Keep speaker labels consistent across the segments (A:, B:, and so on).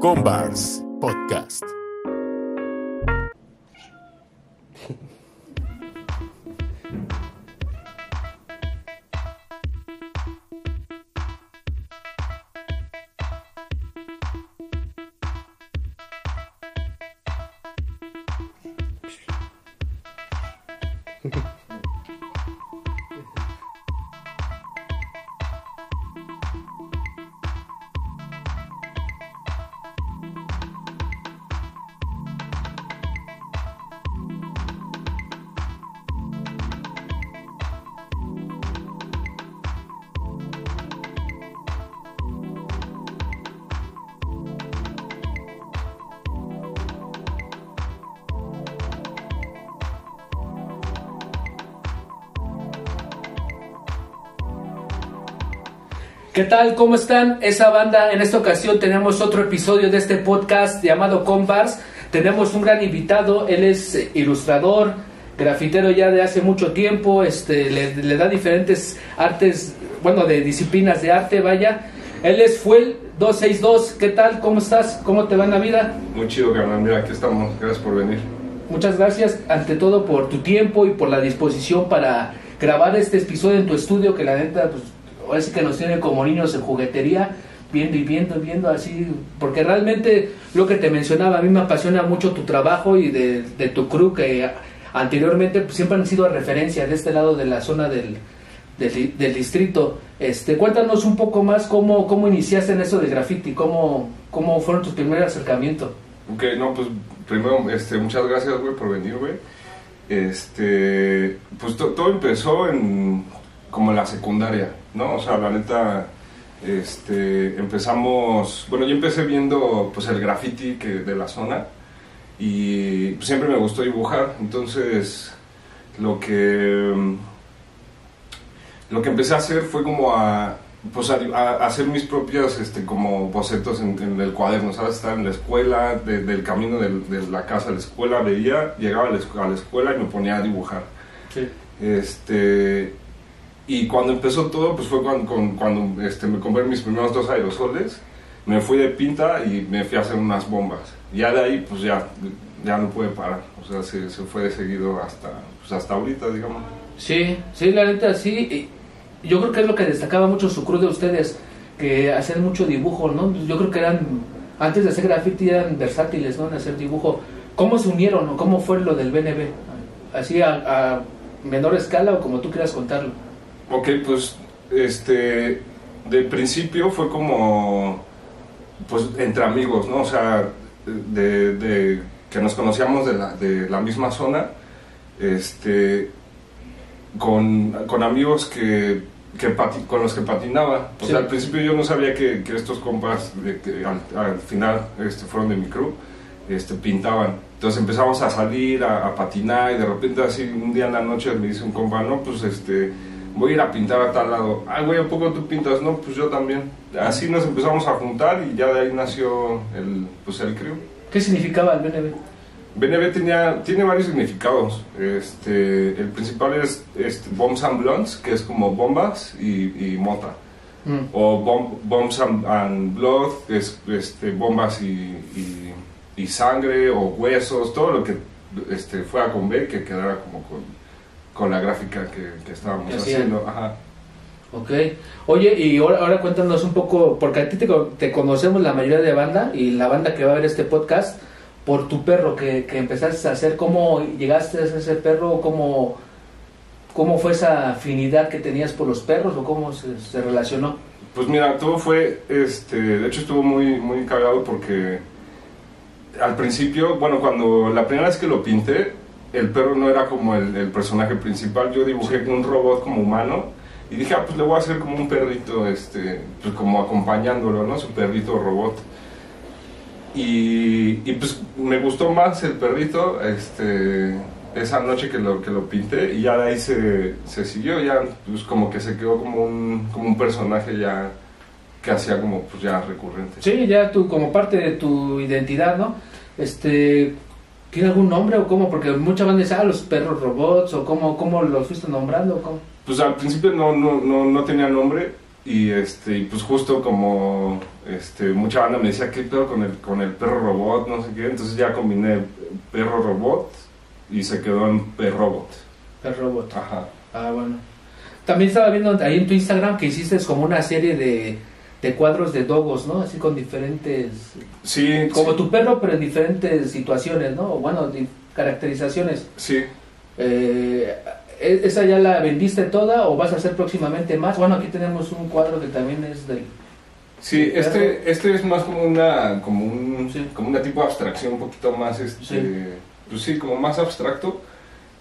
A: Combars Podcast.
B: Tal? ¿Cómo están? Esa banda, en esta ocasión tenemos otro episodio de este podcast llamado Compars. Tenemos un gran invitado, él es eh, ilustrador, grafitero ya de hace mucho tiempo, este, le, le da diferentes artes, bueno, de disciplinas de arte, vaya. Él es Fuel 262, ¿qué tal? ¿Cómo estás? ¿Cómo te va en la vida?
C: Muy chido, carnal. Mira, aquí estamos. Gracias por venir.
B: Muchas gracias ante todo por tu tiempo y por la disposición para grabar este episodio en tu estudio que la neta pues sí que nos tiene como niños en juguetería viendo y viendo y viendo así porque realmente lo que te mencionaba a mí me apasiona mucho tu trabajo y de, tu crew que anteriormente pues, siempre han sido referencia de este lado de la zona del, del, del distrito. Este cuéntanos un poco más cómo, cómo iniciaste en eso de graffiti cómo, cómo fueron tus primeros acercamientos.
C: Ok, no, pues primero, este, muchas gracias, güey, por venir, güey. Este, pues to- todo empezó en, como en la secundaria, ¿no? O sea, la neta, este, empezamos, bueno, yo empecé viendo, pues, el graffiti que, de la zona y pues, siempre me gustó dibujar, entonces, lo que, lo que empecé a hacer fue como a, pues a, a hacer mis propios este, como bocetos en, en el cuaderno, ¿sabes? Estar en la escuela, de- del camino de, la casa a la escuela, veía, llegaba a la, escu- a la escuela y me ponía a dibujar.
B: sí.
C: Este, y cuando empezó todo, pues fue cuando, con- cuando este, me compré mis primeros dos aerosoles, me fui de pinta y me fui a hacer unas bombas. Ya de ahí, pues ya, ya no pude parar, o sea, se, se fue de seguido hasta, pues hasta ahorita, digamos.
B: Sí, sí, la neta sí. Yo creo que es lo que destacaba mucho su cruz de ustedes, que hacían mucho dibujo, ¿no? Yo creo que eran, antes de hacer graffiti eran versátiles, ¿no? En hacer dibujo. ¿Cómo se unieron o cómo fue lo del BNB? ¿Así a, a menor escala o como tú quieras contarlo?
C: Ok, pues este, de principio fue como, pues entre amigos, ¿no? O sea, de, de que nos conocíamos de la, de la misma zona, este, con, con amigos que, que pati- con los que patinaba. O
B: Sí.
C: sea, al principio yo no sabía que, que estos compas, de que al, al final este, fueron de mi crew, este, pintaban. Entonces empezamos a salir, a, a patinar y de repente así un día en la noche me dice un compa, no, pues este, voy a ir a pintar a tal lado. Ay, güey, ¿a poco tú pintas? No, pues yo también. Así nos empezamos a juntar y ya de ahí nació el, pues el crew.
B: ¿Qué significaba el BNB?
C: BNB tenía, tiene varios significados. Este, el principal es este, Bombs and Blondes, que es como bombas y, y mota.
B: Mm.
C: O bomb- Bombs and, and Blood, es este, bombas y, y- y sangre o huesos, todo lo que este, fuera con B, que quedara como con, con la gráfica que, que estábamos haciendo. Ajá.
B: Ok. Oye, y ahora, ahora cuéntanos un poco, porque a ti te conocemos la mayoría de banda y la banda que va a ver este podcast por tu perro que, que empezaste a hacer. ¿Cómo llegaste a ese perro? ¿Cómo, ¿Cómo fue esa afinidad que tenías por los perros o cómo se, se relacionó?
C: Pues mira, todo fue, este, de hecho estuvo muy, muy cagado porque al principio, bueno, cuando la primera vez que lo pinté, el perro no era como el, el personaje principal, yo dibujé un robot como humano y dije, ah, pues le voy a hacer como un perrito, este, pues como acompañándolo, ¿no? Su perrito robot. Y, y pues me gustó más el perrito, este, esa noche que lo, que lo pinté y ya de ahí se, se siguió, ya pues como que se quedó como un, como un personaje ya que hacía como pues ya recurrente.
B: Sí, ya tú como parte de tu identidad, ¿no? Este, ¿Tiene algún nombre o cómo? Porque mucha banda dice, ah, los perros robots o cómo, cómo los fuiste nombrando o cómo.
C: Pues al principio no, no, no, no tenía nombre, Y este, y pues justo como este, mucha banda me decía, ¿qué pedo con el, con el perro robot? No sé qué. Entonces ya combiné perro robot y se quedó en perro robot.
B: El robot.
C: Ajá.
B: Ah, bueno. También estaba viendo ahí en tu Instagram que hiciste como una serie de, de cuadros de dogos, ¿no? Así con diferentes...
C: Sí,
B: Como
C: sí,
B: tu perro, pero en diferentes situaciones, ¿no? Bueno, caracterizaciones.
C: sí.
B: Eh, ¿e- ¿Esa ya la vendiste toda o vas a hacer próximamente más? Bueno, aquí tenemos un cuadro que también es del...
C: Sí, este, este es más como una, como un,
B: Sí.
C: como una tipo de abstracción un poquito más, este,
B: Sí.
C: pues sí, como más abstracto.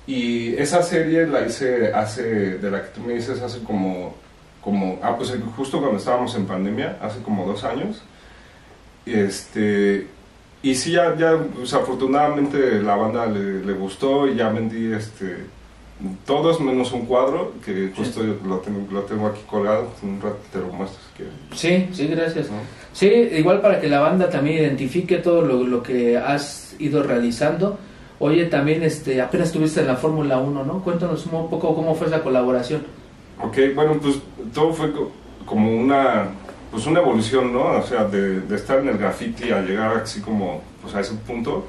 C: Y esa serie la hice hace, de la que tú me dices, hace como, como, ah, pues justo cuando estábamos en pandemia, hace como dos años. Y este, y sí, ya, ya pues, afortunadamente la banda le, le gustó y ya vendí, este, todos menos un cuadro, que justo lo, tengo, lo tengo aquí colgado, un rato te lo muestro si quieres.
B: Sí, sí, gracias.
C: ¿no?
B: Sí, igual para que la banda también identifique todo lo, lo que has ido realizando. Oye, también este, apenas estuviste en la Fórmula 1, ¿no? Cuéntanos un poco cómo fue esa colaboración.
C: Ok, bueno, pues todo fue co- como una, pues una evolución, ¿no? O sea, de, de estar en el graffiti a llegar así como, pues a ese punto,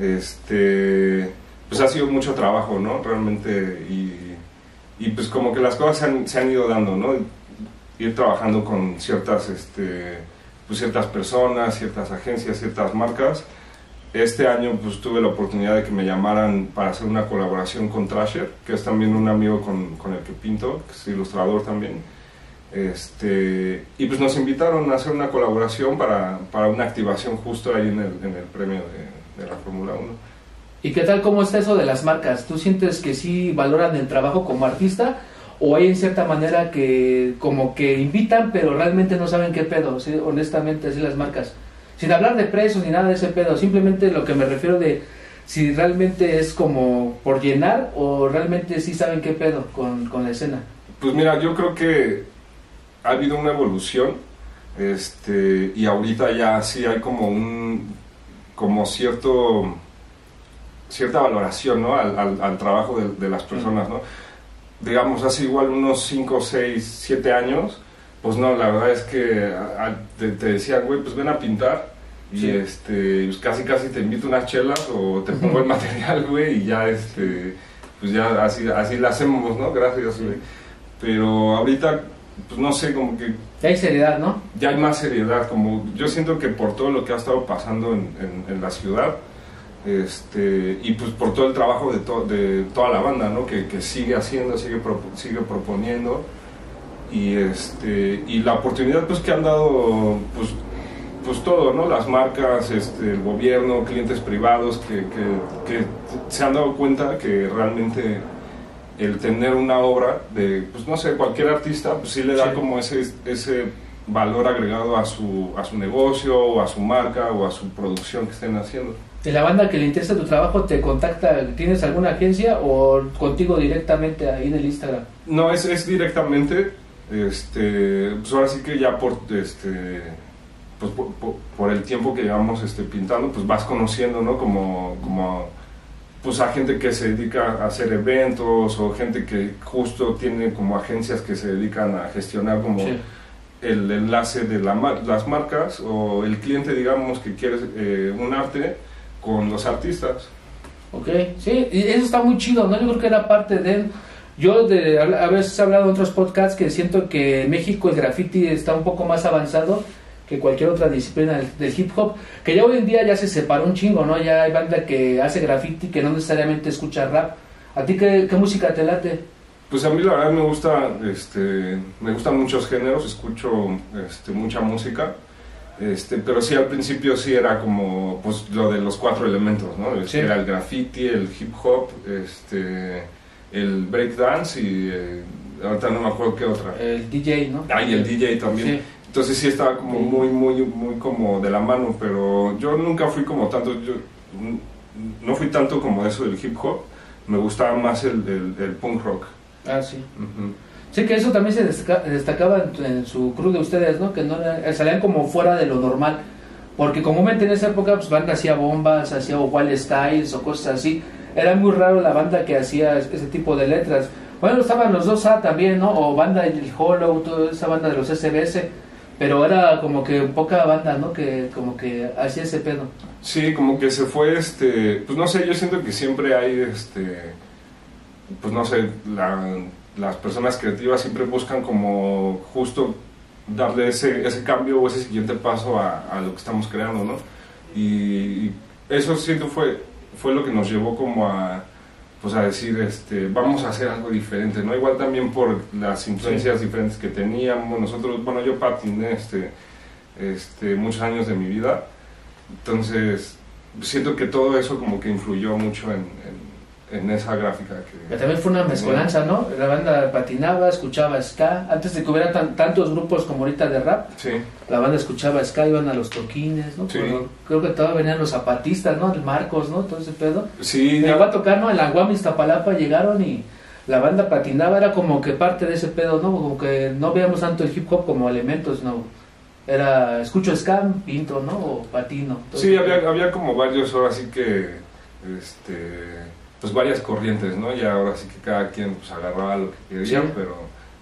C: este, pues ha sido mucho trabajo, ¿no? Realmente, y, y pues como que las cosas se han, se han ido dando, ¿no? Ir trabajando con ciertas, este, pues ciertas personas, ciertas agencias, ciertas marcas. Este año pues tuve la oportunidad de que me llamaran para hacer una colaboración con Trasher, que es también un amigo con, con el que pinto, que es ilustrador también. Este, y pues nos invitaron a hacer una colaboración para, para una activación justo ahí en el, en el premio de, de la Fórmula 1.
B: ¿Y qué tal cómo está eso de las marcas? ¿Tú sientes que sí valoran el trabajo como artista o hay en cierta manera que como que invitan pero realmente no saben qué pedo? ¿sí? Honestamente, así las marcas. Sin hablar de precios ni nada de ese pedo, simplemente lo que me refiero de si realmente es como por llenar o realmente sí saben qué pedo con, con la escena.
C: Pues mira, yo creo que ha habido una evolución este, y ahorita ya sí hay como un como cierto cierta valoración ¿no? al, al- al trabajo de, de las personas ¿no? digamos hace igual unos 5, 6, 7 años pues no, la verdad es que a- a- te, te decían güey pues ven a pintar y este pues casi casi te invito unas chelas o te pongo el material güey y ya este pues ya así, así la hacemos ¿no? gracias güey pero ahorita pues no sé como que
B: Hay seriedad, ¿no?
C: ya hay más seriedad, como yo siento que por todo lo que ha estado pasando en, en- en la ciudad, este, y pues por todo el trabajo de, to- de toda la banda, ¿no? que, que sigue haciendo, sigue, propo- sigue proponiendo, y, este, y la oportunidad pues que han dado, pues, pues todo, ¿no? las marcas, este, el gobierno, clientes privados, que, que- que se han dado cuenta que realmente el tener una obra de, pues no sé, cualquier artista, pues sí le da
B: Sí.
C: como ese, ese valor agregado a su, a su negocio, o a su marca, o a su producción que estén haciendo.
B: ¿Y la banda que le interesa tu trabajo te contacta? ¿Tienes alguna agencia o contigo directamente ahí en el Instagram?
C: No, es, es directamente, este, pues ahora sí que ya por, este, pues por, por- por el tiempo que llevamos este, pintando, pues vas conociendo, ¿no? Como, como, pues a gente que se dedica a hacer eventos o gente que justo tiene como agencias que se dedican a gestionar como
B: Sí.
C: el enlace de la las marcas o el cliente, digamos, que quiere eh, un arte con los artistas.
B: Ok, sí, y eso está muy chido, ¿no? Yo creo que era parte de... Yo de, a veces he hablado en otros podcasts que siento que en México el graffiti está un poco más avanzado que cualquier otra disciplina del, del hip hop, que ya hoy en día ya se separó un chingo, ¿no? Ya hay banda que hace graffiti que no necesariamente escucha rap. ¿A ti qué, qué música te late?
C: Pues a mí la verdad me gusta, este, me gustan muchos géneros, escucho este, mucha música, este, pero sí al principio sí era como pues lo de los cuatro elementos, ¿no?
B: Sí.
C: Era el graffiti, el hip hop, este, el breakdance y eh, ahorita no me acuerdo qué otra.
B: El DJ, ¿no?
C: Ah, y el DJ también.
B: Sí.
C: Entonces sí estaba como muy, muy, muy como de la mano, pero yo nunca fui como tanto, yo no fui tanto como eso del hip hop, me gustaba más el, el- el punk rock.
B: Ah, sí.
C: Ujú.
B: Sí, que eso también se destaca- destacaba en, en su crew de ustedes, ¿no? Que no era- salían como fuera de lo normal. Porque comúnmente en esa época, pues banda hacía bombas, hacía o Wild Styles o cosas así. Era muy raro la banda que hacía ese tipo de letras. Bueno, estaban los dos A también, ¿no? O banda El Hollow, toda esa banda de los SBS. Pero era como que poca banda, ¿no? Que como que hacía ese pedo.
C: Sí, como que se fue, este, pues no sé, yo siento que siempre hay, este, pues no sé, la- las personas creativas siempre buscan como justo darle ese, ese cambio o ese siguiente paso a, a lo que estamos creando, ¿no? Y, y eso siento fue, fue lo que nos llevó como a, pues a decir, este, vamos a hacer algo diferente, ¿no? Igual también por las influencias diferentes que teníamos, nosotros, bueno, yo patiné, este, este, muchos años de mi vida, entonces siento que todo eso como que influyó mucho en, en, en esa gráfica que...
B: Pero también fue una mezcolanza, ¿no? La banda patinaba, escuchaba ska. Antes de que hubiera tan- tantos grupos como ahorita de rap,
C: Sí,
B: la banda escuchaba ska, iban a los toquines, ¿no?
C: Sí.
B: Pero creo que todavía venían los zapatistas, ¿no? El Marcos, ¿no? Todo ese pedo.
C: sí,
B: Me
C: ya-
B: llegó a tocar, ¿no? En la Guam Iztapalapa llegaron y la banda patinaba, era como que parte de ese pedo, ¿no? Como que no veíamos tanto el hip hop como elementos, ¿no? Era, escucho ska, pinto, ¿no? O patino.
C: Sí, había, había como varios, ahora sí que, este, pues varias corrientes, ¿no? Y ahora sí que cada quien pues agarraba lo que quería,
B: Sí.
C: pero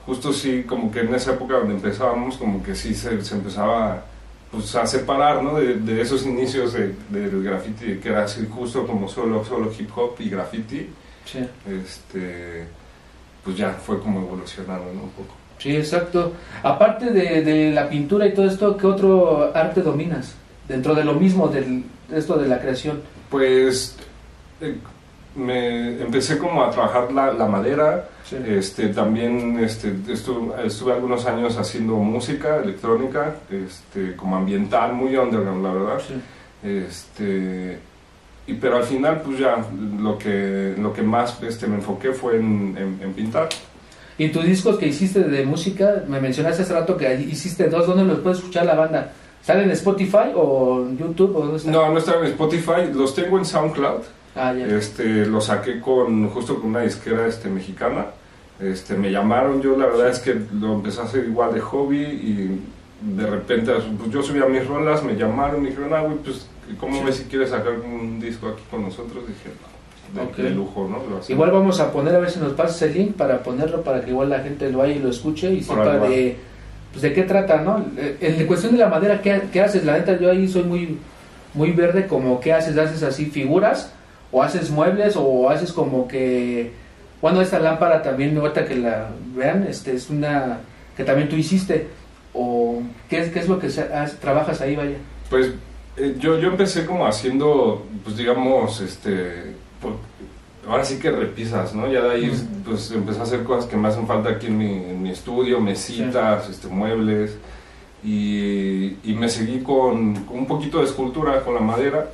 C: justo sí, como que en esa época donde empezábamos, como que sí se, se empezaba pues a separar, ¿no? De, de esos inicios de- del graffiti, que era así justo como solo, solo hip hop y graffiti,
B: Sí.
C: este, pues ya fue como evolucionando, ¿no? Un poco.
B: Sí, exacto. Aparte de, de la pintura y todo esto, ¿qué otro arte dominas? Dentro de lo mismo, del, esto de la creación.
C: Pues eh, me empecé como a trabajar la, la madera,
B: Sí.
C: este, también este, estuve, estuve algunos años haciendo música electrónica, este, como ambiental, muy underground la verdad.
B: Sí.
C: Este, y, pero al final pues ya lo que, lo que más este, me enfoqué fue en, en- en pintar.
B: Y tus discos que hiciste de música, me mencionaste hace rato que hiciste dos, ¿dónde los puedes escuchar la banda? ¿Están en Spotify o en YouTube o dónde están?
C: No, no estaba en Spotify, los tengo en SoundCloud.
B: Ah, ya.
C: Este, lo saqué con justo con una disquera este, mexicana. Este, me llamaron, yo la verdad es que lo empecé a hacer igual de hobby y de repente pues, yo subía mis rolas, me llamaron, me dijeron, ah, güey, pues, ¿cómo
B: Sí.
C: ves si quieres sacar un disco aquí con nosotros? Dije, no, de, lujo, ¿no?
B: Igual vamos a poner a ver si nos pasas el link para ponerlo para que igual la gente lo vaya y lo escuche y sepa de, pues, de qué trata, ¿no? Eh, En cuestión de la madera, ¿qué, qué haces? La neta, yo ahí soy muy, muy verde, como ¿qué haces? ¿Haces así figuras? ¿O haces muebles? ¿O haces como que... Bueno, esta lámpara también, ahorita que la vean, este es una que también tú hiciste. ¿O qué es, qué es lo que se- haz- trabajas ahí, vaya?
C: Pues eh, yo, yo empecé como haciendo, pues digamos, este, por- ahora sí que repisas, ¿no? Ya de ahí pues empecé a hacer cosas que me hacen falta aquí en mi, en mi estudio, mesitas, este, muebles, y, y me seguí con, con un poquito de escultura con la madera.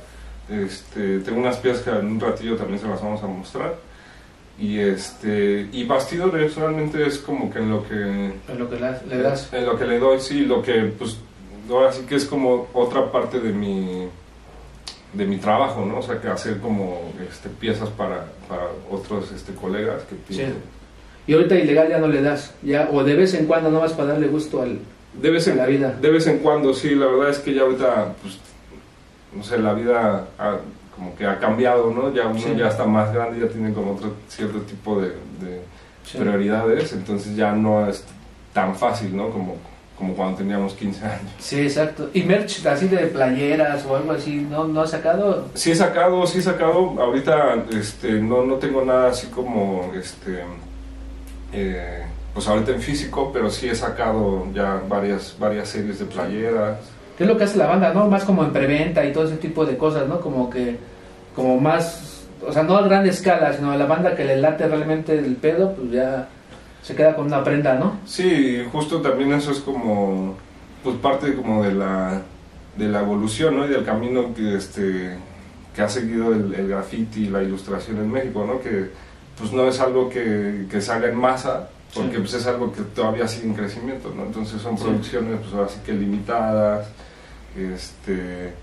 C: Este, tengo unas piezas que en un ratillo también se las vamos a mostrar. Y este y bastidores realmente es como que en lo que
B: En lo que la- le das.
C: en lo que le doy, sí, lo que, pues, ahora sí que es como otra parte de mi, de mi trabajo, ¿no? O sea, que hacer como este, piezas para, para otros este, colegas que
B: Sí.
C: pinten.
B: Y ahorita ilegal ya no le das, ya o de vez en cuando nomás para darle gusto al...
C: De vez, en,
B: La vida.
C: de vez en cuando, sí, la verdad es que ya ahorita, pues, no sé, la vida ha- como que ha cambiado, ¿no? Ya uno
B: Sí.
C: ya está más grande, ya tiene como otro cierto tipo de, de
B: Sí.
C: prioridades, entonces ya no es tan fácil, ¿no? Como, como cuando teníamos 15 años.
B: Sí, exacto. ¿Y merch así de playeras o algo así no, no has sacado?
C: Sí he sacado, sí he sacado. Ahorita este, no, no tengo nada así como, este, eh, pues ahorita en físico, pero sí he sacado ya varias, varias series de playeras.
B: ¿Qué es lo que hace la banda, no? Más como en preventa y todo ese tipo de cosas, ¿no? Como que, como más, o sea, no a gran escala, sino a la banda que le late realmente el pedo, pues ya se queda con una prenda, ¿no?
C: Sí, justo también eso es como, pues parte como de la, de la evolución, ¿no? Y del camino que, este, que ha seguido el, el graffiti y la ilustración en México, ¿no? Que pues no es algo que, que salga en masa, porque
B: Sí.
C: pues es algo que todavía sigue en crecimiento, ¿no? Entonces son
B: Sí.
C: producciones pues ahora sí que limitadas, este...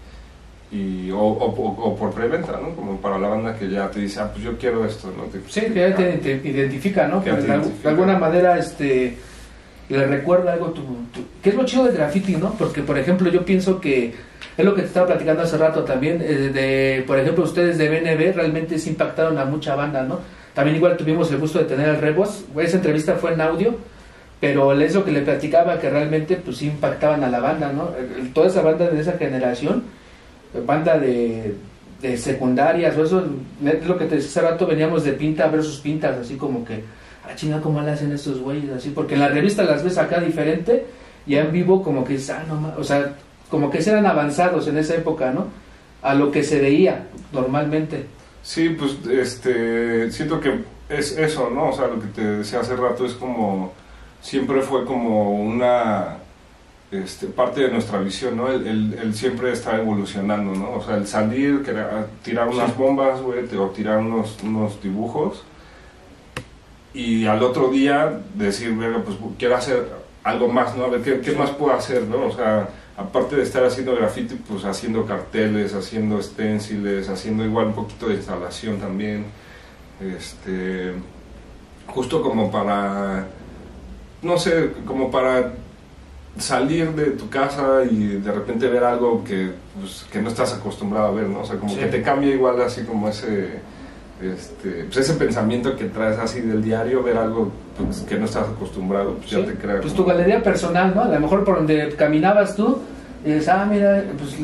C: Y, o, o- por preventa, ¿no? Como para la banda que ya te dice, ah, pues yo quiero esto, ¿no? Te-
B: Sí, que ya te, te identifica, ¿no?
C: Que
B: Que
C: te
B: de,
C: identifica.
B: de alguna manera, este, le recuerda algo tu, tu- ¿Qué es lo chido del graffiti, no? Porque, por ejemplo, yo pienso que es lo que te estaba platicando hace rato también, eh, de, por ejemplo, ustedes de BNB realmente se impactaron a mucha banda, ¿no? También igual tuvimos el gusto de tener al Rebos. Esa entrevista fue en audio, pero es lo que le platicaba que realmente pues impactaban a la banda, ¿no? Toda esa banda de esa generación, banda de, de secundarias o eso, es lo que te decía hace rato, veníamos de pinta versus pintas, así como que, ah, chinga, ¿cómo le hacen estos güeyes? Así, porque en la revista las ves acá diferente, y en vivo como que, ah, no, ma-", o sea, como que eran avanzados en esa época, ¿no? A lo que se veía normalmente.
C: Sí, pues este, siento que es eso, ¿no? O sea, lo que te decía hace rato es como, siempre fue como una este, parte de nuestra visión, ¿no? El, el- el siempre estar evolucionando, ¿no? O sea, el salir, tirar unas bombas, güey, o tirar unos, unos dibujos, y al otro día decir, "Verga, pues quiero hacer algo más, ¿no? A ver, ¿qué, qué más puedo hacer, ¿no? O sea, aparte de estar haciendo graffiti, pues haciendo carteles, haciendo stenciles, haciendo igual un poquito de instalación también, este, justo como para, no sé, como para salir de tu casa y de repente ver algo que, pues, que no estás acostumbrado a ver, ¿no? O sea, como
B: Sí.
C: que te cambia igual así como ese, este, pues ese pensamiento que traes así del diario, ver algo pues, que no estás acostumbrado, pues
B: Sí,
C: ya te crea.
B: Pues tu galería personal, ¿no? A lo mejor por donde caminabas tú, y dices, ah, mira, pues,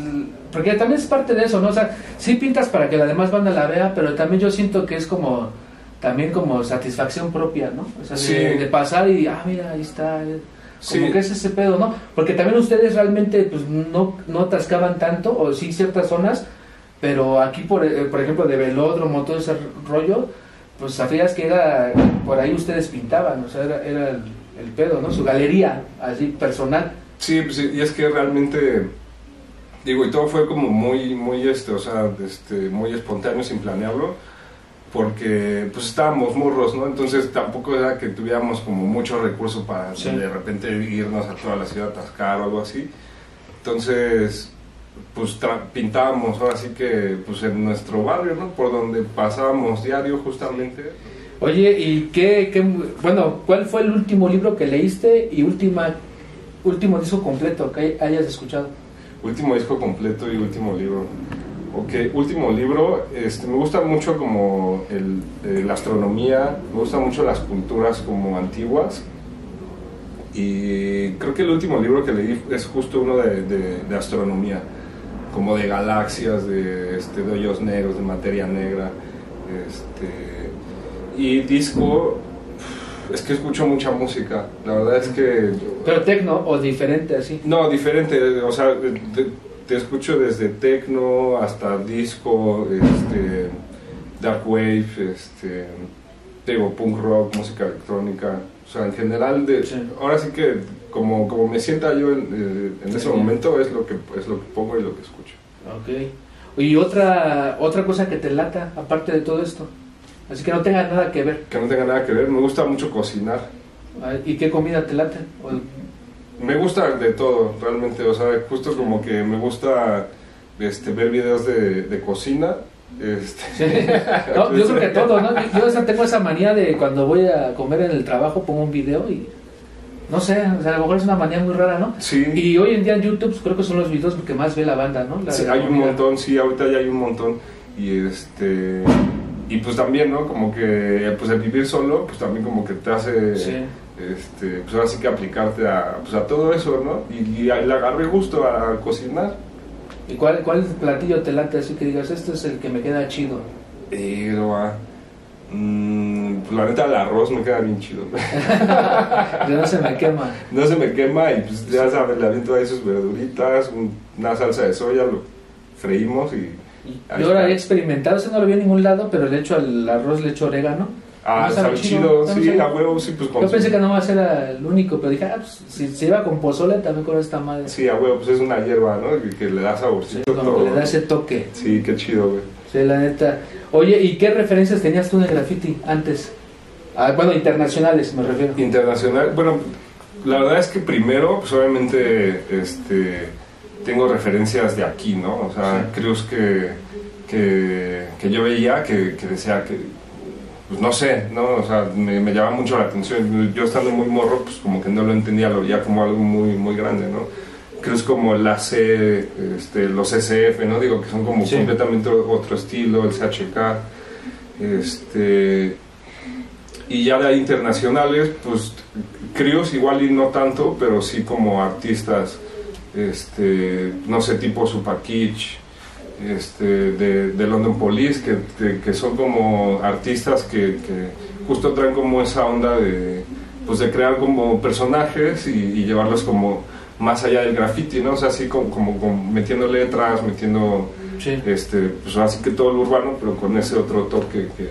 B: porque también es parte de eso, ¿no? O sea, sí pintas para que la demás banda la vea, pero también yo siento que es como, también como satisfacción propia, ¿no? O sea, de,
C: Sí.
B: de pasar y, ah, mira, ahí está, eh, como
C: Sí.
B: que es ese pedo, ¿no? Porque también ustedes realmente, pues, no, no atascaban tanto, o sí ciertas zonas, pero aquí, por, eh, por ejemplo, de velódromo, todo ese rollo, pues sabías que era, por ahí ustedes pintaban, o sea, era, era el, el pedo, ¿no? Su galería, así, personal.
C: Sí, pues, y es que realmente, digo, y todo fue como muy, muy, este, o sea, este, muy espontáneo, sin planearlo, porque pues estábamos morros, ¿no? Entonces tampoco era que tuviéramos como mucho recurso para
B: Sí.
C: de repente irnos a toda la ciudad a atascar o algo así. Entonces, pues tra- pintábamos, ahora sí que, pues en nuestro barrio, ¿no? Por donde pasábamos diario justamente.
B: Oye, ¿y qué, qué, bueno, cuál fue el último libro que leíste y última, último disco completo que hayas escuchado?
C: Último disco completo y último libro. Ok, último libro. Este, me gusta mucho como el, eh, la astronomía, me gustan mucho las culturas como antiguas. Y creo que el último libro que leí es justo uno de, de- de astronomía, como de galaxias, de, este, de hoyos negros, de materia negra. Este, y disco, es que escucho mucha música. La verdad es que
B: Pero tecno o diferente así.
C: no, diferente, o sea, te, te escucho desde techno hasta disco, este, dark wave, este, te digo, punk rock, música electrónica, o sea, en general, de,
B: Sí.
C: ahora sí que como, como me sienta yo en, eh, en ese momento es lo, que, es lo que pongo y lo que escucho.
B: Ok. Y otra, otra cosa que te lata, aparte de todo esto. Así que no tenga nada que ver.
C: Que no tenga nada que ver, me gusta mucho cocinar.
B: A ver, ¿Y qué comida te late? O-
C: Me gusta de todo, realmente, o sea, justo como que me gusta este, ver videos de, de cocina. Este,
B: No, yo creo que todo, ¿no? Yo, tengo esa manía de cuando voy a comer en el trabajo pongo un video y no sé, o sea, a lo mejor es una manía muy rara, ¿no?
C: Sí,
B: Y hoy en día en YouTube pues, creo que son los videos que más ve la banda, ¿no? La
C: sí, hay un montón, sí, ahorita ya hay un montón. Y este y pues también, ¿no? Como que pues el vivir solo, pues también como que te hace
B: Sí.
C: este, pues ahora sí que aplicarte a, pues, a todo eso, ¿no? Y, y le agarré gusto a cocinar.
B: ¿Y cuál, cuál platillo te late así que digas, este es el que me queda chido?
C: Pero, ah, mm, pues la neta el arroz me queda bien chido.
B: No se me quema.
C: no se me quema y pues ya sabes, le aviento ahí sus verduritas, un- una salsa de soya, lo freímos y...
B: Yo ahora
C: está.
B: he experimentado, eso no lo vi en ningún lado, pero le echo al arroz, le echo orégano.
C: Ah, sabe
B: sabe
C: chido, sí, a huevo, sí, pues con
B: Yo pensé que no iba a ser el único, pero dije, ah, pues si se iba con pozole también con esta madre.
C: Sí, a huevo, pues es una hierba, ¿no? Que, que le da
B: Sí,
C: saborcito.
B: como
C: todo.
B: que le da ese toque.
C: Sí, qué chido, güey.
B: Sí, la neta. Oye, ¿y qué referencias tenías tú de graffiti antes? Ah, bueno, internacionales me refiero.
C: Internacional, bueno, la verdad es que primero, pues obviamente, este, tengo referencias de aquí, ¿no? O sea,
B: Sí.
C: que, que, que yo veía que, que decía que, pues no sé, ¿no? O sea, me, me llamaba mucho la atención. Yo estando muy morro, pues como que no lo entendía, lo veía como algo muy, muy grande, ¿no? Creos como el AC, este, los SF, ¿no? Digo que son como
B: Sí.
C: completamente otro estilo, el CHK, este y ya de ahí internacionales, pues críos igual y no tanto, pero sí como artistas, este, no sé, tipo Super Kitsch, este, de, de London Police, que, que- que son como artistas que, que justo traen como esa onda de, pues de crear como personajes y, y llevarlos como más allá del graffiti, ¿no? O sea, así como, como, como metiendo letras, metiendo,
B: Sí.
C: este, pues así que todo lo urbano, pero con ese otro toque que,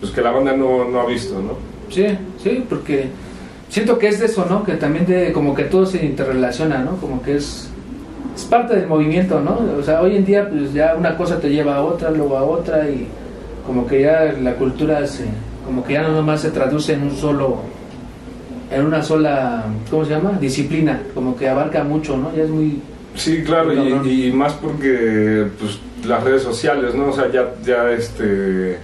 C: pues que la banda no, no ha visto, ¿no?
B: Sí, sí, porque siento que es de eso, ¿no? Que también de como que todo se interrelaciona, ¿no? Como que es es parte del movimiento, ¿no? O sea, hoy en día pues ya una cosa te lleva a otra, luego a otra y como que ya la cultura se como que ya no nomás se traduce en un solo en una sola, ¿cómo se llama? disciplina, como que abarca mucho, ¿no? Ya es muy
C: Sí, claro, y, y más porque pues, las redes sociales, ¿no? O sea, ya, ya este.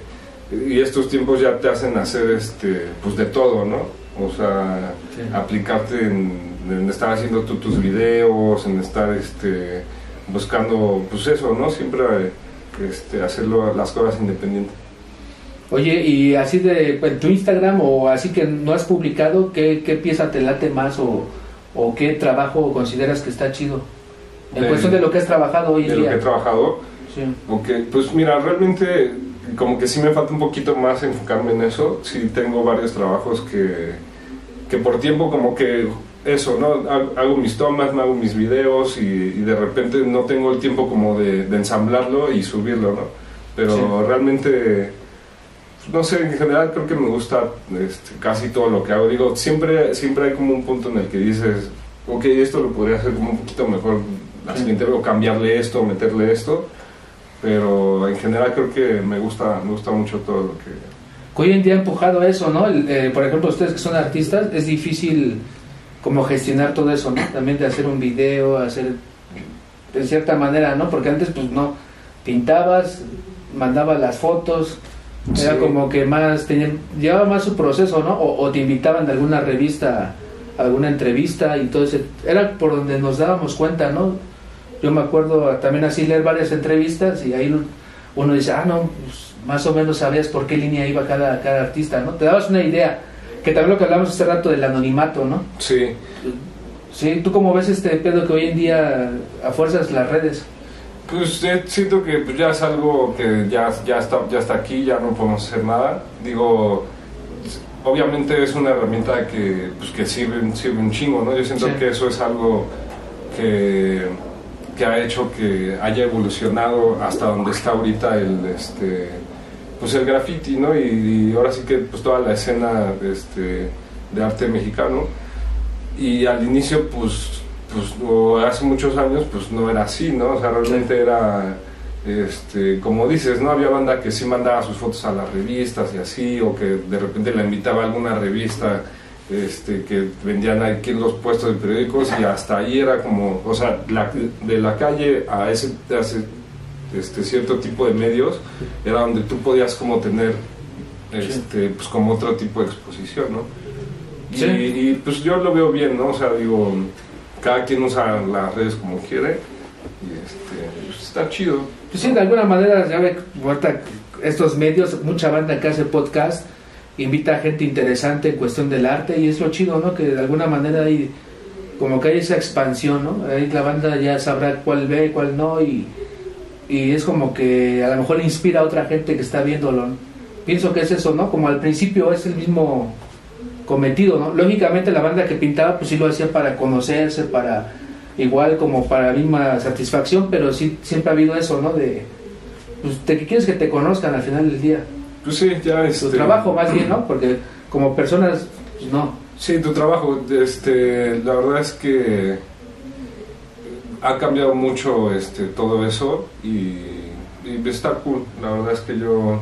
C: Y estos tiempos ya te hacen hacer este, pues de todo, ¿no? O sea,
B: Sí.
C: aplicarte en, en estar haciendo tú tus videos, en estar este, buscando, pues eso, ¿no? Siempre este, hacerlo las cosas independientes.
B: Oye, y así de en tu Instagram o así que no has publicado, ¿qué, qué pieza te late más o, o qué trabajo consideras que está chido? En
C: De-
B: cuestión de lo que has trabajado hoy
C: De
B: en
C: lo que
B: día.
C: he trabajado,
B: Sí.
C: Pues mira, realmente como que sí me falta un poquito más enfocarme en eso. Sí tengo varios trabajos que, que por tiempo como que eso, ¿no? Ha- Hago mis tomas, me hago mis videos y, y de repente no tengo el tiempo como de, de ensamblarlo y subirlo, ¿no? Pero
B: Sí.
C: realmente, no sé, en general creo que me gusta este, casi todo lo que hago. Digo, siempre, siempre hay como un punto en el que dices, ok, esto lo podría hacer como un poquito mejor la siguiente o cambiarle esto, o meterle esto pero en general creo que me gusta me gusta mucho todo lo que
B: Que Hoy en día ha empujado eso, ¿no? El, eh, por ejemplo, ustedes que son artistas, es difícil como gestionar todo eso, ¿no? También de hacer un video, hacer de cierta manera, ¿no? Porque antes pues no, pintabas, mandabas las fotos, era
C: Sí.
B: como que más, tenía, llevaba más su proceso, ¿no? O, o te invitaban de alguna revista, alguna entrevista y todo ese, era por donde nos dábamos cuenta, ¿no? Yo me acuerdo también así leer varias entrevistas y ahí uno dice, ah, no, pues, más o menos sabías por qué línea iba cada, cada artista, ¿no? Te dabas una idea, que también lo que hablamos hace rato del anonimato, ¿no?
C: sí
B: Sí, ¿tú cómo ves este pedo que hoy en día a fuerzas las redes?
C: Pues eh, siento que pues, ya es algo que ya ya está ya está aquí ya no podemos hacer nada. Digo obviamente es una herramienta que pues que sirve sirve un chingo no yo siento
B: Sí.
C: que eso es algo que que ha hecho que haya evolucionado hasta donde está ahorita el este pues el graffiti no y, y ahora sí que pues toda la escena este de arte mexicano. Y al inicio pues pues o hace muchos años pues no era así no o sea realmente era este como dices no había banda que sí mandaba sus fotos a las revistas y así o que de repente la invitaba a alguna revista este que vendían aquí en los puestos de periódicos y hasta ahí era como o sea la- de la calle a ese, a ese, este cierto tipo de medios era donde tú podías como tener este pues como otro tipo de exposición no y,
B: Sí.
C: y, pues yo lo veo bien, ¿no? O sea, digo, cada quien usa las redes como quiere y este, pues está chido.
B: Pues sí, de alguna manera, ya ve, ahorita estos medios, mucha banda que hace podcast, invita a gente interesante en cuestión del arte y es lo chido, ¿no? Que de alguna manera hay como que hay esa expansión, ¿no? Ahí la banda ya sabrá cuál ve, cuál no y, y es como que a lo mejor inspira a otra gente que está viéndolo. ¿no? Pienso que es eso, ¿no? Como al principio es el mismo cometido, ¿no? Lógicamente la banda que pintaba pues sí lo hacía para conocerse, para igual como para misma satisfacción, pero sí siempre ha habido eso, ¿no? De, pues, de que quieres que te conozcan al final del día.
C: Pues sí, ya
B: Tu
C: este,
B: trabajo más bien, ¿no? Porque como personas, pues no.
C: Sí, tu trabajo, este, la verdad es que ha cambiado mucho este, todo eso y, y está cool. La verdad es que yo,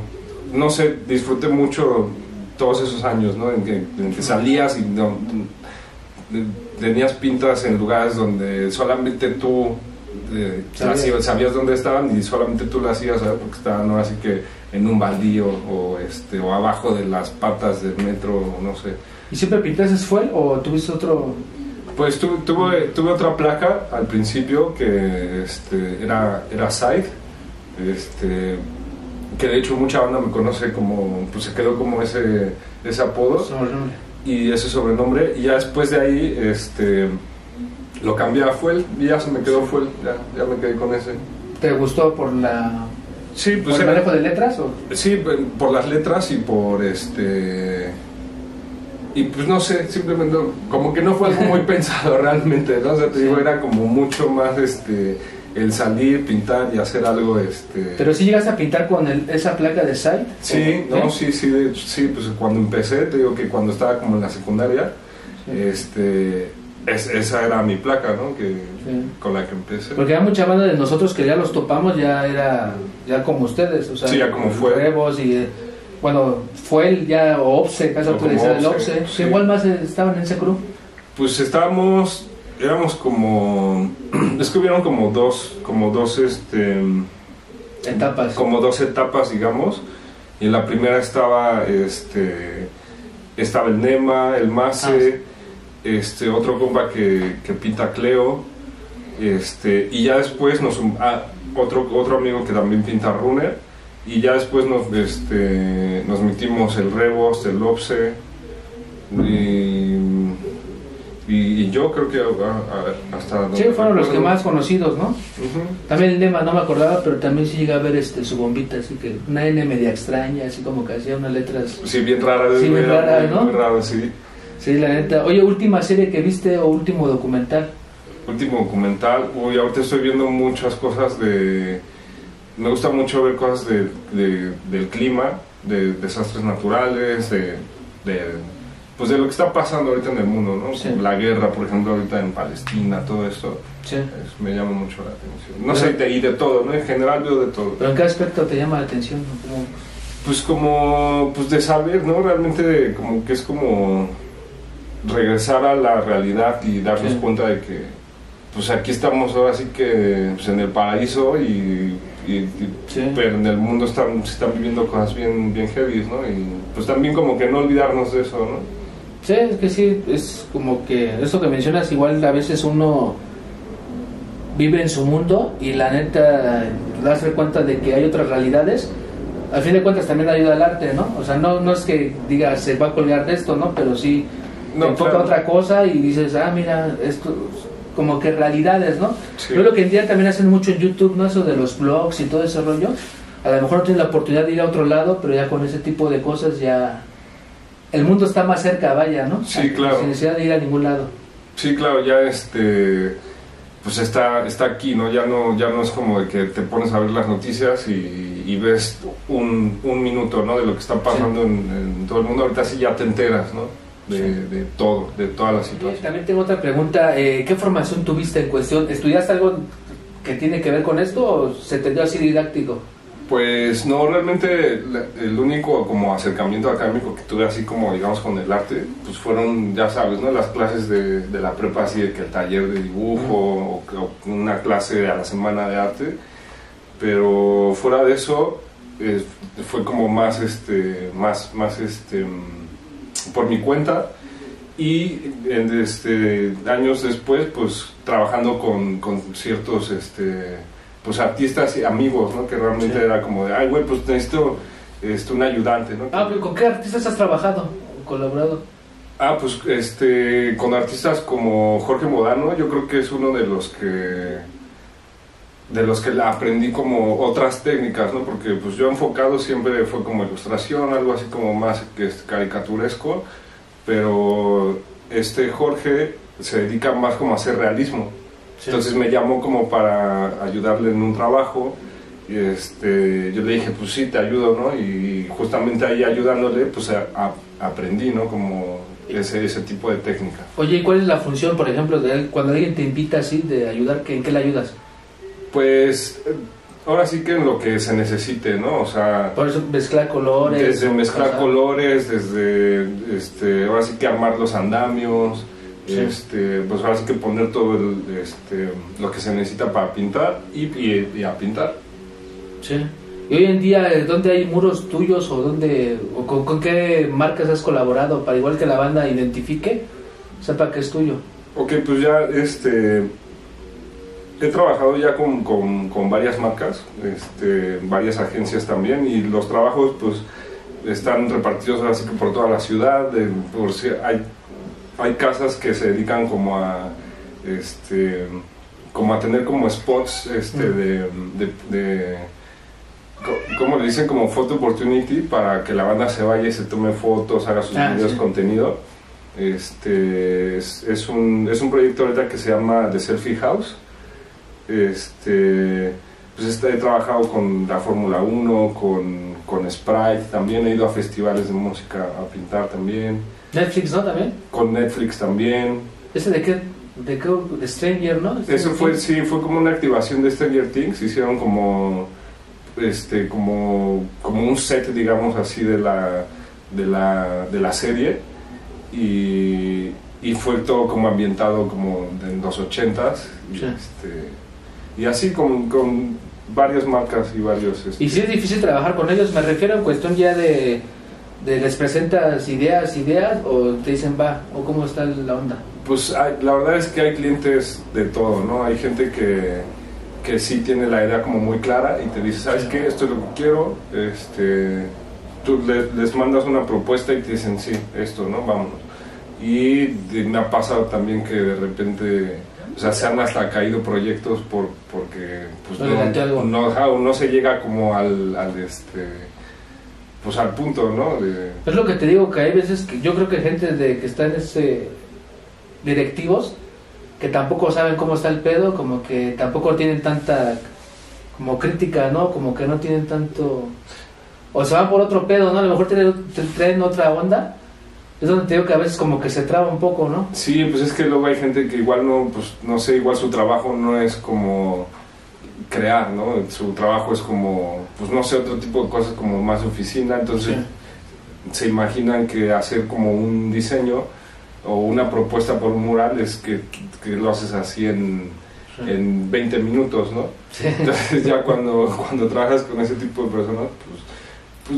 C: no sé, disfruté mucho todos esos años, ¿no? En que, en que salías y no- tenías pintas en lugares donde solamente tú eh,
B: Sabías.
C: sabías dónde estaban y solamente tú las a ver porque estaban ahora sí que en un baldío o este o abajo de las patas del metro, no sé.
B: ¿Y siempre pintaste fue o tuviste otro?
C: Pues tu- tuve, tuve otra placa al principio que este, era, era Side. Este, que de hecho mucha banda me conoce como, pues se quedó como ese, ese apodo
B: Sobrenombre.
C: y ese sobrenombre. Y ya después de ahí, este, lo cambié a Fuel y ya se me quedó Fuel, ya, ya me quedé con ese.
B: ¿Te gustó por la
C: Sí,
B: por
C: pues
B: el
C: era-
B: manejo de letras o
C: Sí, pe- por las letras y por este. Y pues no sé, simplemente como que no fue algo muy pensado realmente, ¿no? O sea, te digo, era como mucho más este el salir, pintar y hacer algo este.
B: pero si llegas a pintar con el- esa placa de site?
C: Sí,
B: ¿O-
C: no,
B: eh?
C: sí, sí, de sí, pues cuando empecé, te digo que cuando estaba como en la secundaria,
B: Sí.
C: este, es- esa era mi placa, ¿no? Que,
B: Sí.
C: con la que empecé.
B: Porque hay mucha banda de nosotros que ya los topamos, ya era ya como ustedes, o sea,
C: Sí, ya como fue.
B: Rebos y eh, bueno, fue el ya o Opse, caso
C: O
B: tú le
C: como
B: decías el
C: Opse, sí.
B: igual más eh, estaban en ese crew.
C: Pues estábamos, éramos como, es que hubieron como dos, como dos, este,
B: Etapas.
C: como dos etapas, digamos. Y en la primera estaba, este, estaba el Nema, el Mase, este, otro compa que, que pinta Cleo, este, y ya después nos, ah, otro, otro amigo que también pinta Runner, y ya después nos, este, nos metimos el Rebos, el y, y, y yo creo que ah, ah, hasta...
B: Sí, fueron los que más conocidos, ¿no?
C: Ujú.
B: También el Nema no me acordaba, pero también sí llega a ver este su bombita, así que una N media extraña, así como que hacía unas letras.
C: Sí, bien rara.
B: Sí, bien rara,
C: muy-
B: ¿no?
C: Muy raro, sí.
B: Sí, la neta. Oye, última serie que viste o último documental.
C: Último documental. Uy, ahorita estoy viendo muchas cosas de... Me gusta mucho ver cosas de, de- del clima, de desastres naturales, de, de... Pues de lo que está pasando ahorita en el mundo, ¿no?
B: Sí.
C: La guerra, por ejemplo, ahorita en Palestina, todo esto.
B: Sí.
C: es- me llama mucho la atención. No
B: Pero-
C: sé, de- y de todo, ¿no? En general veo de todo.
B: Pero en qué aspecto te llama la atención?
C: Pues como, pues de saber, ¿no? Realmente de- como que es como regresar a la realidad y darnos
B: Sí.
C: cuenta de que, pues aquí estamos ahora sí que pues, en el paraíso y, y- y-
B: Sí.
C: pero en el mundo están, se están viviendo cosas bien, bien heavy, ¿no? Y pues también como que no olvidarnos de eso, ¿no?
B: Sí, es que sí, es como que eso que mencionas, igual a veces uno vive en su mundo y la neta darse cuenta de que hay otras realidades. Al fin de cuentas también ayuda al arte, ¿no? O sea, no, no es que diga se va a colgar de esto, ¿no? Pero sí
C: No,
B: enfoca
C: claro.
B: otra cosa y dices, ah, mira, esto como que realidades, ¿no?
C: Sí.
B: Yo lo que en día también hacen mucho en YouTube, ¿no? Eso de los blogs y todo ese rollo. A lo mejor no tienes la oportunidad de ir a otro lado, pero ya con ese tipo de cosas ya el mundo está más cerca, vaya, ¿no?
C: Sí, claro.
B: Sin necesidad de ir a ningún lado.
C: Sí, claro, ya este pues está, está aquí, ¿no? Ya no, ya no es como de que te pones a ver las noticias y, y ves un, un minuto, ¿no? De lo que está pasando en, en todo el mundo. Ahorita sí ya te enteras, ¿no? De,
B: Sí.
C: de todo, de toda la situación.
B: También tengo otra pregunta. eh, ¿Qué formación tuviste en cuestión? ¿Estudiaste algo que tiene que ver con esto o se te dio así didáctico?
C: Pues no, realmente el único como acercamiento académico que tuve así como digamos con el arte, pues fueron, ya sabes, ¿no? Las clases de, de la prepa así de que el taller de dibujo o, una clase a la semana de arte, pero fuera de eso eh, fue como más este, más, más este, por mi cuenta. Y este, años después pues trabajando con, con ciertos este, pues artistas y amigos, ¿no? Que realmente
B: Sí.
C: era como de, ay, güey, pues necesito este, un ayudante, ¿no?
B: Ah, pero ¿con qué artistas has trabajado o colaborado?
C: Ah, pues este, con artistas como Jorge Modano, yo creo que es uno de los que de los que aprendí como otras técnicas, ¿no? Porque pues yo enfocado siempre fue como ilustración, algo así como más que caricaturesco, pero este Jorge se dedica más como a hacer realismo. Entonces me llamó como para ayudarle en un trabajo y este, yo le dije, pues sí, te ayudo, ¿no? Y justamente ahí ayudándole, pues a- a- aprendí, ¿no? Como ese, ese tipo de técnica.
B: Oye, ¿y cuál es la función, por ejemplo, de él, cuando alguien te invita así de ayudar? ¿qué- ¿En qué le ayudas?
C: Pues eh, ahora sí que en lo que se necesite, ¿no? O sea,
B: Por eso mezclar colores.
C: desde mezclar colores, desde, este, ahora sí que armar los andamios,
B: Sí.
C: este, pues ahora sí que poner todo el, este, lo que se necesita para pintar y, y- y a pintar.
B: Sí. Y hoy en día, eh, ¿dónde hay muros tuyos o dónde o con, con qué marcas has colaborado para igual que la banda identifique, sepa que es tuyo?
C: Ok, pues ya este he trabajado ya con, con, con varias marcas, este, varias agencias también, y los trabajos pues están repartidos así que por toda la ciudad, de- por si hay, hay casas que se dedican como a este como a tener como spots este
B: Mm.
C: de, de, de- co- ¿cómo le dicen? Como photo opportunity para que la banda se vaya y se tome fotos, haga sus
B: Ah,
C: videos,
B: sí.
C: contenido. Este es, es un, es un proyecto ahorita que se llama The Selfie House. Este, pues este, he trabajado con la Fórmula 1, con, con Sprite, también he ido a festivales de música a pintar también,
B: Netflix, ¿no? También.
C: con Netflix también.
B: ¿Ese de qué? De qué? De Stranger, ¿no?
C: Eso fue,
B: Things.
C: sí, fue como una activación de Stranger Things, hicieron como, este, como, como un set, digamos así, de la, de la, de la serie y, y fue todo como ambientado como en los ochentas y,
B: Sí.
C: este, y así con, con varias marcas y varios... este,
B: Y si es difícil trabajar con ellos, me refiero en cuestión ya de les presentas ideas, ideas, o te dicen va, o cómo está la onda.
C: Pues hay- la verdad es que hay clientes de todo, ¿no? Hay gente que, que sí tiene la idea como muy clara y te dice, ¿sabes qué? Esto es lo que quiero. Este, tú le- les mandas una propuesta y te dicen, sí, esto, ¿no? Vámonos. Y de- me ha pasado también que de repente, o sea, se han hasta caído proyectos por, porque pues,
B: No
C: no, no se llega como al, al, este, pues al punto, ¿no? De,
B: Es lo que te digo, que hay veces que yo creo que gente de que está en ese directivos que tampoco saben cómo está el pedo, como que tampoco tienen tanta como crítica, ¿no? Como que no tienen tanto o se van por otro pedo, ¿no? A lo mejor tienen, te traen otra onda. Es donde te digo que a veces como que se traba un poco, ¿no?
C: Sí, pues es que luego hay gente que igual no, pues no sé, igual su trabajo no es como crear, ¿no? Su trabajo es como, pues no sé, otro tipo de cosas como más oficina, entonces se imaginan que hacer como un diseño o una propuesta por un mural es que, que lo haces así en,
B: Sí.
C: en 20 minutos, ¿no?
B: Sí.
C: Entonces ya cuando, cuando trabajas con ese tipo de personas, pues,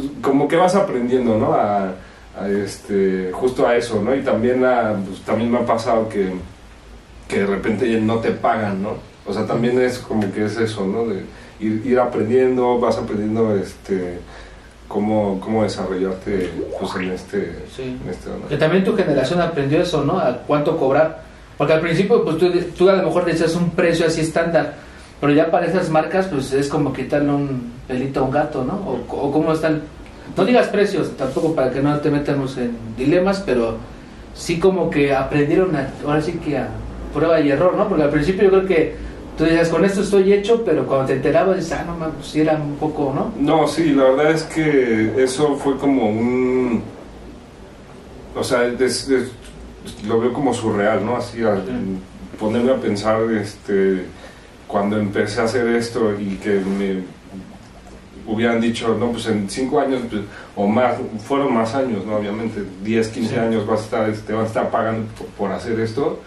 C: pues como que vas aprendiendo, ¿no? A, a este, justo a eso, ¿no? Y también, a, pues, también me ha pasado que, que de repente ya no te pagan, ¿no? O sea, también es como que es eso, ¿no? De ir, ir aprendiendo, vas aprendiendo este, cómo, cómo desarrollarte pues, en este...
B: Sí.
C: En este ¿no?
B: Que también tu generación aprendió eso, ¿no? A cuánto cobrar. Porque al principio, pues tú, tú a lo mejor decías un precio así estándar, pero ya para esas marcas, pues es como quitarle un pelito a un gato, ¿no? O, o cómo están. No digas precios tampoco para que no te metamos en dilemas, pero sí como que aprendieron a, ahora sí que a prueba y error, ¿no? Porque al principio yo creo que tú decías, con esto estoy hecho, pero cuando te enterabas, dices, ah, no, man, pues sí era un poco, ¿no?
C: No, sí, la verdad es que eso fue como un... O sea, es- es- lo veo como surreal, ¿no? Así, al ponerme a pensar, este, cuando empecé a hacer esto y que me hubieran dicho, no, pues en cinco años, pues, o más, fueron más años, ¿no? Obviamente, 10, 15
B: Sí.
C: años vas a estar, te van a estar pagando por, por hacer esto,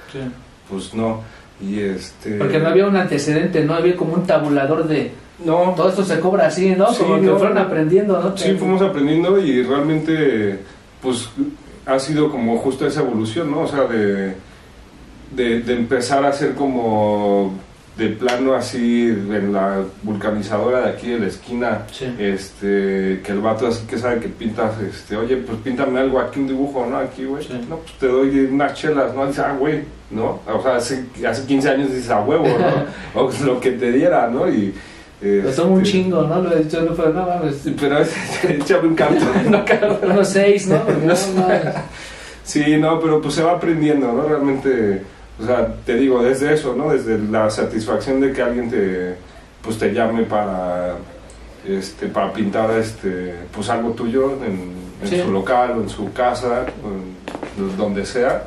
C: pues no. Y este...
B: Porque no había un antecedente, no había como un tabulador de
C: No,
B: todo esto se cobra así, ¿no?
C: Sí,
B: como que
C: no,
B: fueron aprendiendo, ¿no?
C: Sí, fuimos aprendiendo y realmente, pues, ha sido como justo esa evolución, ¿no? O sea, de, de, de empezar a hacer como de plano así en la vulcanizadora de aquí de la esquina,
B: Sí.
C: este, que el vato así que sabe que pintas, este, oye, pues píntame algo aquí, un dibujo, ¿no? Aquí, güey.
B: Sí.
C: No, pues te doy unas chelas, ¿no? Dice, ah, güey, ¿no? O sea, hace, hace 15 años dices, a huevo, ¿no? o lo que te diera, ¿no? Y...
B: Lo tomo un
C: este,
B: chingo, ¿no? Lo he dicho, no, pero no mames.
C: pero échame un canto, no
B: Unos seis, ¿no? Porque no, no,
C: Sí, no, pero pues se va aprendiendo, ¿no? Realmente, o sea, te digo, desde eso, ¿no? Desde la satisfacción de que alguien te, pues te llame para, este, para pintar, este, pues algo tuyo en, en
B: Sí.
C: su local o en su casa, o en donde sea.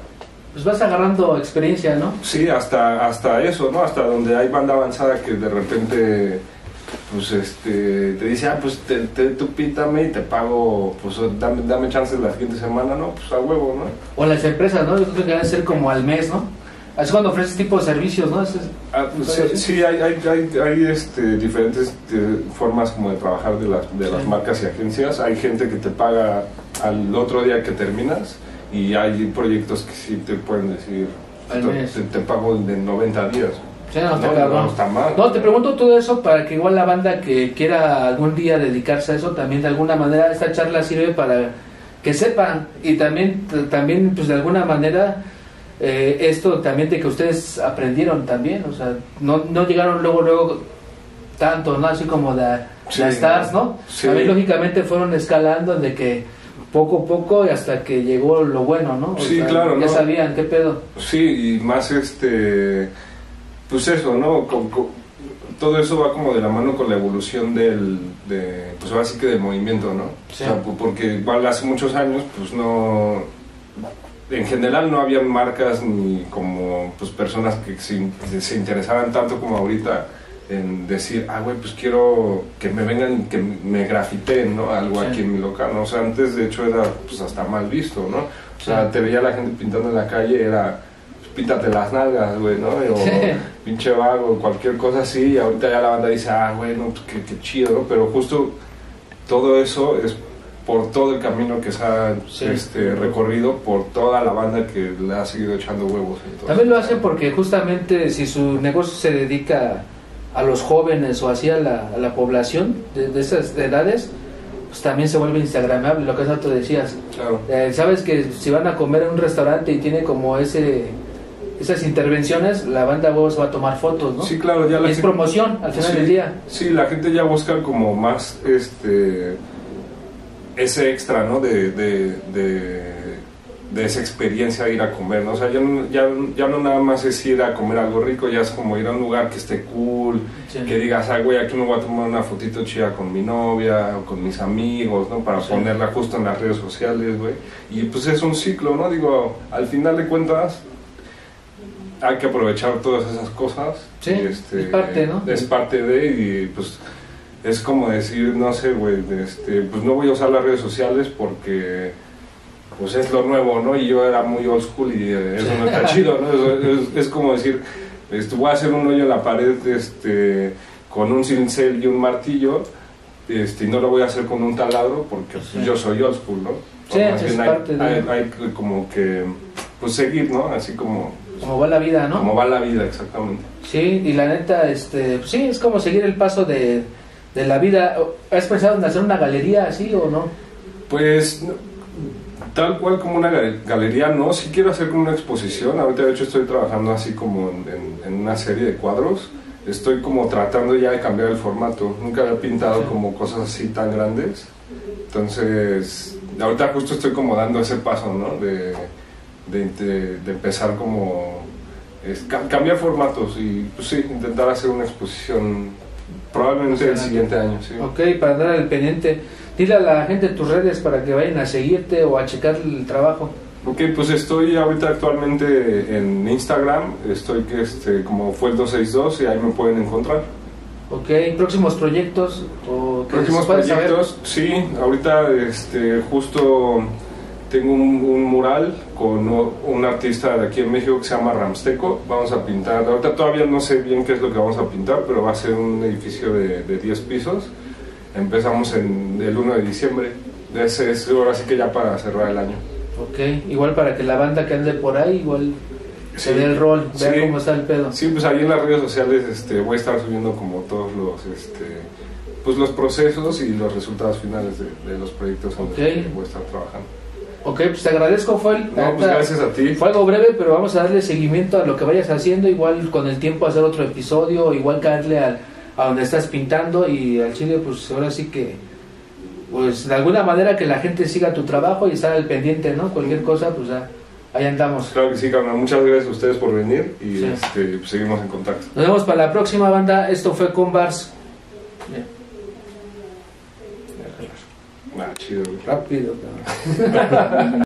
B: Pues vas agarrando experiencia, ¿no?
C: Sí, hasta, hasta eso, ¿no? Hasta donde hay banda avanzada que de repente, pues, este, te dice, ah, pues, te, te- tú pítame y te pago, pues, dame, dame chance la siguiente semana, ¿no? Pues, a huevo, ¿no?
B: O las empresas, ¿no? Yo creo que debe ser como al mes, ¿no? Es cuando ofreces tipo de servicios, ¿no? Es-
C: Ah, pues,
B: ¿Todavía
C: sí,
B: sí?
C: hay, hay, hay, hay, este, diferentes eh, formas como de trabajar de las, de las
B: Sí.
C: marcas y agencias. Hay gente que te paga al otro día que terminas y hay proyectos que sí te pueden decir, te, te- pago de 90 días.
B: Sí, no, está
C: no, no, está mal.
B: No, te pregunto todo eso para que igual la banda que quiera algún día dedicarse a eso, también de alguna manera esta charla sirve para que sepan y también, también pues de alguna manera eh, esto también de que ustedes aprendieron también, o sea, no, no llegaron luego, luego tanto, ¿no? Así como de,
C: Sí,
B: las stars, ¿no?
C: sí.
B: También lógicamente fueron escalando de que poco a poco y hasta que llegó lo bueno, ¿no? O
C: Sí,
B: sea,
C: claro,
B: Ya
C: ¿no?
B: sabían qué pedo.
C: Sí, y más este, pues eso, ¿no? Con- con- todo eso va como de la mano con la evolución del, de, pues ahora sí que del movimiento, ¿no?
B: Sí.
C: O sea, pu- porque igual hace muchos años, pues no, en general no había marcas ni como, pues personas que se, se interesaban tanto como ahorita en decir, ah, güey, pues quiero que me vengan, que me grafiteen, ¿no? Algo
B: Sí.
C: aquí en mi local, ¿no? O sea, antes de hecho era, pues hasta mal visto, ¿no? O sea,
B: Sí.
C: te veía la gente pintando en la calle, era, pues, píntate las nalgas, güey, ¿no? O
B: Sí.
C: pinche vago, cualquier cosa así, y ahorita ya la banda dice, ah, güey, no, pues qué, qué chido, ¿no? Pero justo todo eso es por todo el camino que se ha
B: Sí.
C: este, recorrido, por toda la banda que le ha seguido echando huevos. entonces.
B: También lo hacen porque justamente si su negocio se dedica a los jóvenes o así a la, a la población de, de esas edades, pues también se vuelve instagramable, lo que tú decías.
C: Claro.
B: Eh, Sabes que si van a comer en un restaurante y tiene como ese esas intervenciones, la banda vos va a tomar fotos, ¿no?
C: Sí, claro, ya la
B: es
C: gente-
B: promoción al final
C: Sí,
B: del día.
C: Sí, la gente ya busca como más este ese extra, ¿no? De, de, de, de esa experiencia de ir a comer, ¿no? O sea, ya no, ya, ya no nada más es ir a comer algo rico, ya es como ir a un lugar que esté cool,
B: Sí.
C: que digas, ah, güey, aquí me voy a tomar una fotito chida con mi novia o con mis amigos, ¿no? Para
B: Sí.
C: ponerla justo en las redes sociales, güey. Y pues es un ciclo, ¿no? Digo, al final de cuentas hay que aprovechar todas esas cosas.
B: Sí,
C: y, este,
B: es parte, ¿no?
C: Es parte de, y pues es como decir, no sé, güey, este, pues no voy a usar las redes sociales porque pues es lo nuevo, ¿no? Y yo era muy old school y eh, eso no está chido, ¿no? Es, es- es como decir, este, voy a hacer un hoyo en la pared este, con un cincel y un martillo este, y no lo voy a hacer con un taladro porque pues,
B: Sí.
C: yo soy old school, ¿no?
B: Sí,
C: Más
B: es
C: bien hay,
B: parte de-
C: hay- hay como que pues seguir, ¿no? Así como,
B: Como va la vida, ¿no?
C: como va la vida exactamente.
B: Sí, y la neta, este, pues sí, es como seguir el paso de, de la vida. ¿Has pensado en hacer una galería así o no?
C: Pues tal cual como una gal- galería, no, sí quiero hacer como una exposición. Ahorita de hecho estoy trabajando así como en, en- en una serie de cuadros. Estoy como tratando ya de cambiar el formato. Nunca había pintado como cosas así tan grandes. Entonces, ahorita justo estoy como dando ese paso, ¿no? De, de, de- de empezar como... es cambiar formatos y pues sí, intentar hacer una exposición probablemente el siguiente año, sí.
B: Ok, para dar al pendiente, dile a la gente tus redes para que vayan a seguirte o a checar el trabajo.
C: Ok, pues estoy ahorita actualmente en Instagram, estoy que este, como fue el 262 y ahí me pueden encontrar.
B: Ok, próximos proyectos o
C: Próximos
B: pueda saber?
C: proyectos, sí, ahorita este, justo tengo un, un mural con un artista de aquí en México que se llama Ramsteco, vamos a pintar, ahorita todavía no sé bien qué es lo que vamos a pintar, pero va a ser un edificio de, de 10 pisos, empezamos en el 1 de diciembre, ese es ahora sí que ya para cerrar el año.
B: Ok, igual para que la banda que ande por ahí, igual se
C: Sí,
B: dé el rol, vea
C: sí.
B: cómo está el pedo.
C: Sí, pues ahí en las redes sociales este, voy a estar subiendo como todos los, este, pues los procesos y los resultados finales de, de los proyectos en los
B: Ok.
C: que voy a estar trabajando.
B: Ok, pues te agradezco, Foel.
C: No, pues gracias a ti.
B: Fue algo breve, pero vamos a darle seguimiento a lo que vayas haciendo. Igual con el tiempo hacer otro episodio, igual caerle al, a donde estás pintando y al chile, pues ahora sí que, pues de alguna manera que la gente siga tu trabajo y estar al pendiente, ¿no? Cualquier cosa, pues ya, ahí andamos.
C: Claro que sí, carnal. Muchas gracias a ustedes por venir y
B: Sí.
C: este, pues, seguimos en contacto.
B: Nos vemos para la próxima banda. Esto fue Convars. Bien,
C: Ah, chido, güey.
B: rápido. cabrón.